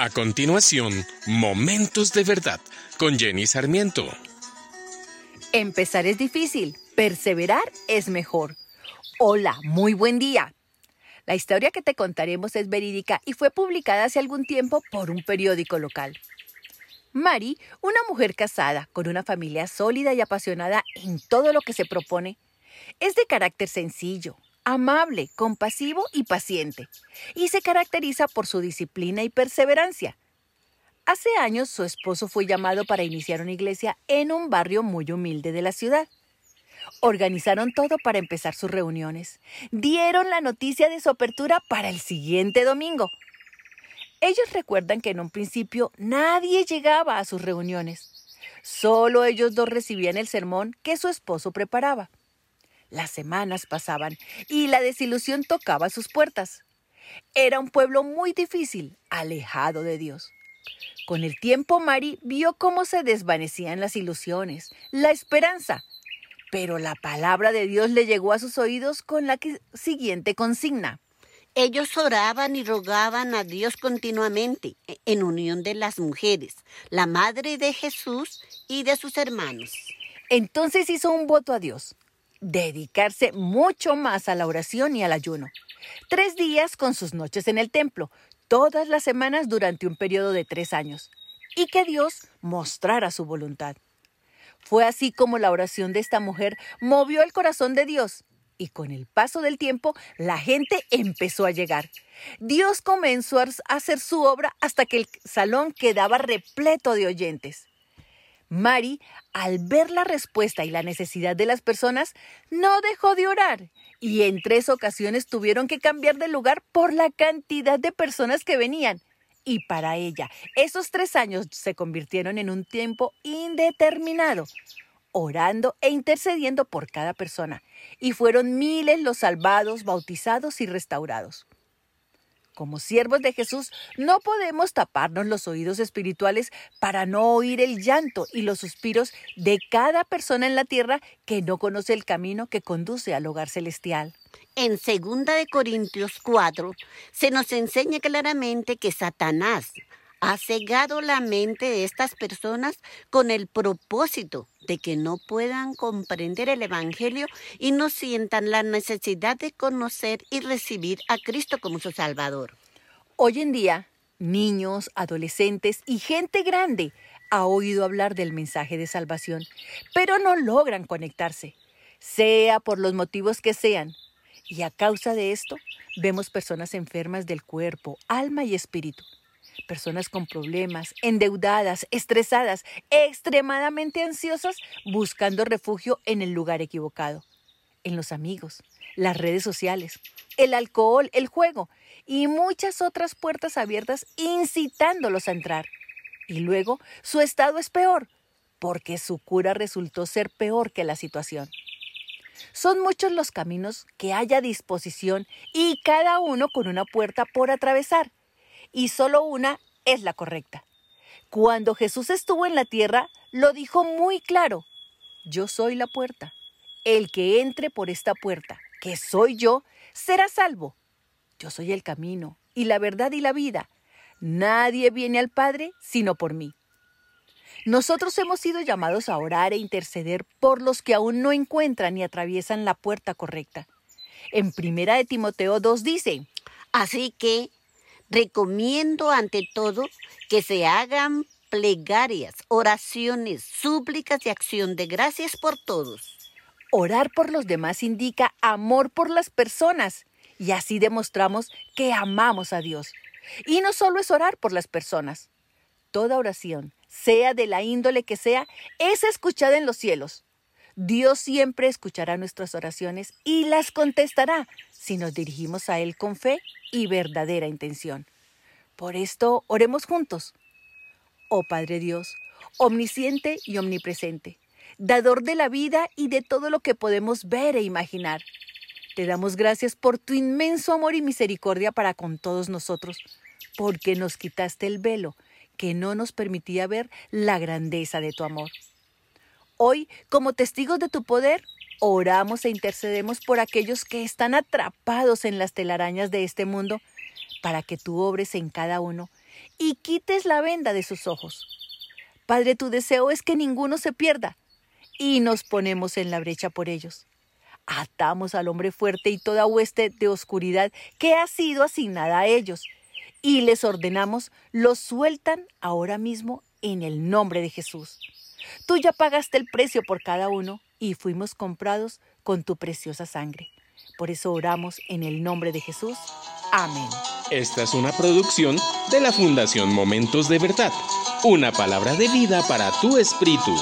A continuación, Momentos de Verdad con Jenny Sarmiento. Empezar es difícil, perseverar es mejor. Hola, muy buen día. La historia que te contaremos es verídica y fue publicada hace algún tiempo por un periódico local. Mari, una mujer casada con una familia sólida y apasionada en todo lo que se propone, es de carácter sencillo, amable, compasivo y paciente, y se caracteriza por su disciplina y perseverancia. Hace años su esposo fue llamado para iniciar una iglesia en un barrio muy humilde de la ciudad. Organizaron todo para empezar sus reuniones. Dieron la noticia de su apertura para el siguiente domingo. Ellos recuerdan que en un principio nadie llegaba a sus reuniones. Solo ellos dos recibían el sermón que su esposo preparaba. Las semanas pasaban y la desilusión tocaba sus puertas. Era un pueblo muy difícil, alejado de Dios. Con el tiempo, Mari vio cómo se desvanecían las ilusiones, la esperanza. Pero la palabra de Dios le llegó a sus oídos con la siguiente consigna. Ellos oraban y rogaban a Dios continuamente, e, en unión de las mujeres, la madre de Jesús y de sus hermanos. Entonces hizo un voto a Dios dedicarse mucho más a la oración y al ayuno. Tres días con sus noches en el templo, todas las semanas durante un periodo de tres años, y que Dios mostrara su voluntad. Fue así como la oración de esta mujer movió el corazón de Dios, y con el paso del tiempo la gente empezó a llegar. Dios comenzó a hacer su obra hasta que el salón quedaba repleto de oyentes. Mari, al ver la respuesta y la necesidad de las personas, no dejó de orar y en tres ocasiones tuvieron que cambiar de lugar por la cantidad de personas que venían. Y para ella, esos tres años se convirtieron en un tiempo indeterminado, orando e intercediendo por cada persona. Y fueron miles los salvados, bautizados y restaurados. Como siervos de Jesús, no podemos taparnos los oídos espirituales para no oír el llanto y los suspiros de cada persona en la tierra que no conoce el camino que conduce al hogar celestial. En 2 de Corintios 4 se nos enseña claramente que Satanás ha cegado la mente de estas personas con el propósito de que no puedan comprender el Evangelio y no sientan la necesidad de conocer y recibir a Cristo como su Salvador. Hoy en día, niños, adolescentes y gente grande ha oído hablar del mensaje de salvación, pero no logran conectarse, sea por los motivos que sean. Y a causa de esto, vemos personas enfermas del cuerpo, alma y espíritu personas con problemas, endeudadas, estresadas, extremadamente ansiosas, buscando refugio en el lugar equivocado, en los amigos, las redes sociales, el alcohol, el juego y muchas otras puertas abiertas incitándolos a entrar. Y luego su estado es peor, porque su cura resultó ser peor que la situación. Son muchos los caminos que hay a disposición y cada uno con una puerta por atravesar y solo una es la correcta. Cuando Jesús estuvo en la tierra, lo dijo muy claro, yo soy la puerta. El que entre por esta puerta, que soy yo, será salvo. Yo soy el camino y la verdad y la vida. Nadie viene al Padre sino por mí. Nosotros hemos sido llamados a orar e interceder por los que aún no encuentran ni atraviesan la puerta correcta. En primera de Timoteo 2 dice, Así que Recomiendo ante todo que se hagan plegarias, oraciones, súplicas y acción de gracias por todos. Orar por los demás indica amor por las personas y así demostramos que amamos a Dios. Y no solo es orar por las personas. Toda oración, sea de la índole que sea, es escuchada en los cielos. Dios siempre escuchará nuestras oraciones y las contestará si nos dirigimos a Él con fe y verdadera intención. Por esto, oremos juntos. Oh Padre Dios, omnisciente y omnipresente, dador de la vida y de todo lo que podemos ver e imaginar. Te damos gracias por tu inmenso amor y misericordia para con todos nosotros, porque nos quitaste el velo que no nos permitía ver la grandeza de tu amor. Hoy, como testigos de tu poder, oramos e intercedemos por aquellos que están atrapados en las telarañas de este mundo, para que tú obres en cada uno y quites la venda de sus ojos. Padre, tu deseo es que ninguno se pierda, y nos ponemos en la brecha por ellos. Atamos al hombre fuerte y toda hueste de oscuridad que ha sido asignada a ellos, y les ordenamos, los sueltan ahora mismo en el nombre de Jesús. Tú ya pagaste el precio por cada uno y fuimos comprados con tu preciosa sangre. Por eso oramos en el nombre de Jesús. Amén. Esta es una producción de la Fundación Momentos de Verdad, una palabra de vida para tu espíritu.